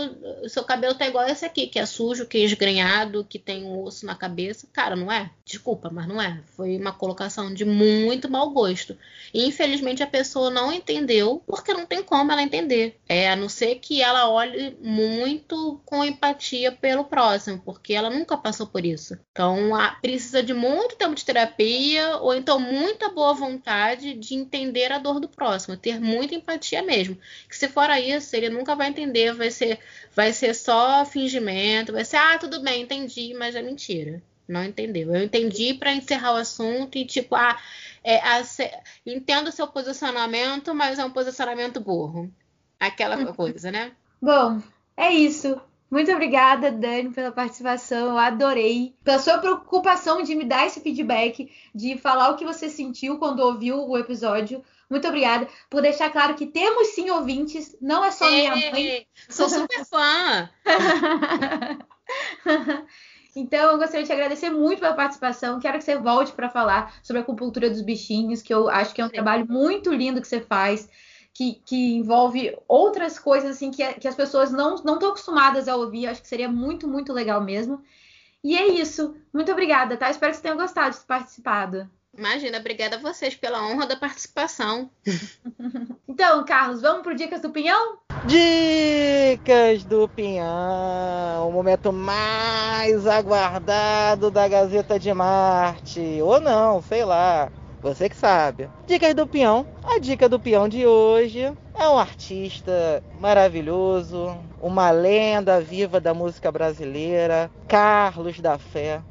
seu cabelo tá igual esse aqui, que é sujo, que é esgrenhado, que tem um osso na cabeça. Cara, não é? Desculpa, mas não é. Foi uma colocação de muito mau gosto. E infelizmente a pessoa não entendeu, porque não tem como ela entender. É, a não ser que ela olhe muito com empatia pelo próximo, porque ela nunca passou por isso. Então a, precisa de muito tempo de terapia, ou então muita boa vontade de entender a dor do próximo, ter muita empatia mesmo mesmo. Que se fora isso, ele nunca vai entender, vai ser, vai ser só fingimento, vai ser, ah, tudo bem, entendi, mas é mentira. Não entendeu. Eu entendi para encerrar o assunto e, tipo, ah, é, a, se, entendo o seu posicionamento, mas é um posicionamento burro. Aquela coisa, né? Bom, é isso. Muito obrigada, Dani, pela participação. Eu adorei. Pela sua preocupação de me dar esse feedback, de falar o que você sentiu quando ouviu o episódio. Muito obrigada por deixar claro que temos sim ouvintes, não é só minha mãe. Sou super fã. Então, eu gostaria de te agradecer muito pela participação. Quero que você volte para falar sobre a acupuntura dos bichinhos, que eu acho que é um trabalho muito lindo que você faz, que, que envolve outras coisas assim que, que as pessoas não estão acostumadas a ouvir. Acho que seria muito, muito legal mesmo. E é isso. Muito obrigada, tá? Espero que você tenha gostado de ter participado. Imagina, obrigada a vocês pela honra da participação. então, Carlos, vamos pro Dicas do Pinhão? Dicas do Pinhão, o momento mais aguardado da Gazeta de Marte. Ou não, sei lá. Você que sabe. Dicas do Pinhão. A dica do Pinhão de hoje é um artista maravilhoso, uma lenda viva da música brasileira, Carlos da Fé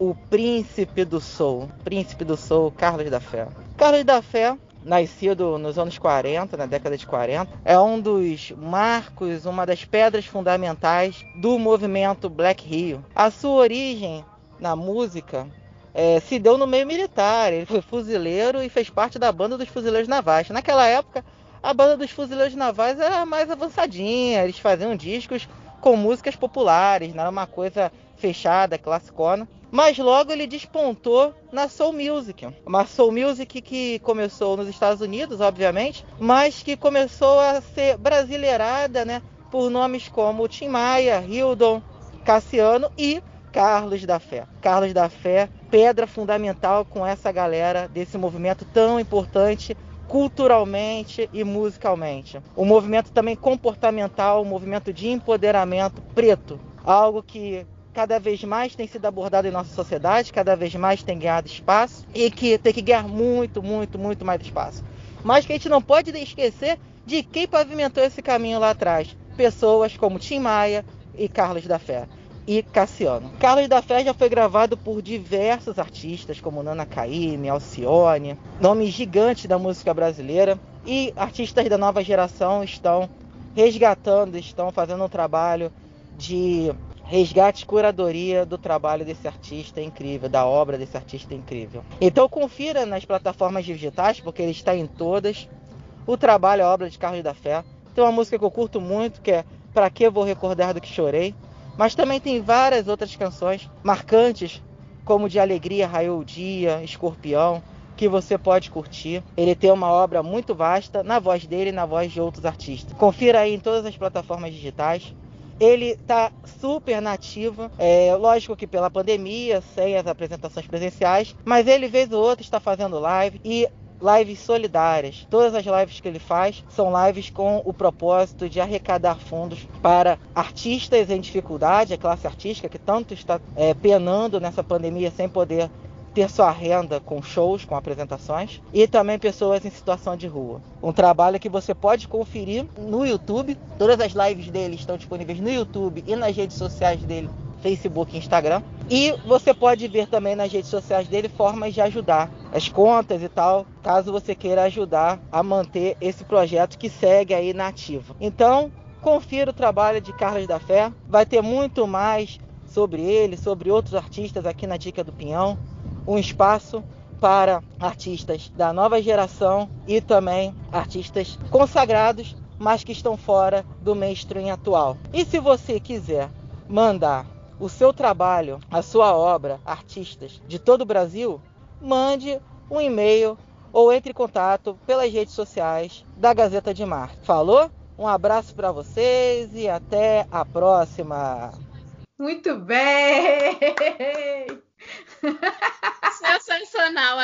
o príncipe do soul. Príncipe do soul, Carlos da Fé. Carlos da Fé, nascido nos anos 40, na década de 40, é um dos marcos, uma das pedras fundamentais do movimento Black Rio. A sua origem na música é, se deu no meio militar. Ele foi fuzileiro e fez parte da banda dos fuzileiros navais. Naquela época, a banda dos fuzileiros navais era mais avançadinha, eles faziam discos com músicas populares, não era uma coisa fechada, classicona. Mas logo ele despontou na Soul Music. Uma Soul Music que começou nos Estados Unidos, obviamente, mas que começou a ser brasileirada né, por nomes como Tim Maia, Hildon, Cassiano e Carlos da Fé. Carlos da Fé, pedra fundamental com essa galera desse movimento tão importante culturalmente e musicalmente. O movimento também comportamental, o movimento de empoderamento preto, algo que cada vez mais tem sido abordado em nossa sociedade, cada vez mais tem ganhado espaço e que tem que ganhar muito, muito, muito mais espaço. Mas que a gente não pode esquecer de quem pavimentou esse caminho lá atrás. Pessoas como Tim Maia e Carlos da Fé e Cassiano. Carlos da Fé já foi gravado por diversos artistas, como Nana Caymmi, Alcione, nomes gigantes da música brasileira, e artistas da nova geração estão resgatando, estão fazendo um trabalho de resgate curadoria do trabalho desse artista incrível, da obra desse artista incrível. Então confira nas plataformas digitais, porque ele está em todas, o trabalho, a obra de Carlos da Fé. Tem uma música que eu curto muito, que é Pra que vou recordar do que chorei? Mas também tem várias outras canções marcantes, como De Alegria Raiou o Dia, Escorpião, que você pode curtir. Ele tem uma obra muito vasta, na voz dele e na voz de outros artistas. Confira aí em todas as plataformas digitais. Ele está super nativo, é lógico que pela pandemia, sem as apresentações presenciais, mas ele vez ou outra está fazendo live e lives solidárias. Todas as lives que ele faz são lives com o propósito de arrecadar fundos para artistas em dificuldade, a classe artística que tanto está é, penando nessa pandemia sem poder ter sua renda com shows, com apresentações, e também pessoas em situação de rua. Um trabalho que você pode conferir no YouTube. Todas as lives dele estão disponíveis no YouTube e nas redes sociais dele, Facebook e Instagram. E você pode ver também nas redes sociais dele formas de ajudar, as contas e tal, caso você queira ajudar a manter esse projeto que segue aí na ativa. Então, confira o trabalho de Carlos da Fé, vai ter muito mais sobre ele, sobre outros artistas aqui na Dica do Pinhão um espaço para artistas da nova geração e também artistas consagrados, mas que estão fora do mainstream atual. E se você quiser mandar o seu trabalho, a sua obra, artistas de todo o Brasil, mande um e-mail ou entre em contato pelas redes sociais da Gazeta de Marte. Falou? Um abraço para vocês e até a próxima. Muito bem! Sensacional.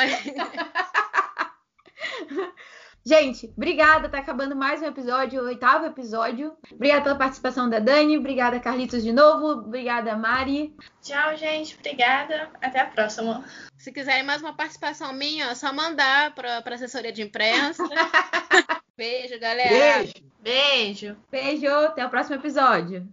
Gente, obrigada. Tá acabando mais um episódio, o oitavo episódio. Obrigada pela participação da Dani. Obrigada, Carlitos, de novo. Obrigada, Mari. Tchau, gente. Obrigada. Até a próxima. Se quiserem mais uma participação minha, é só mandar para a assessoria de imprensa. Beijo, galera. Beijo. Beijo. Beijo. Até o próximo episódio.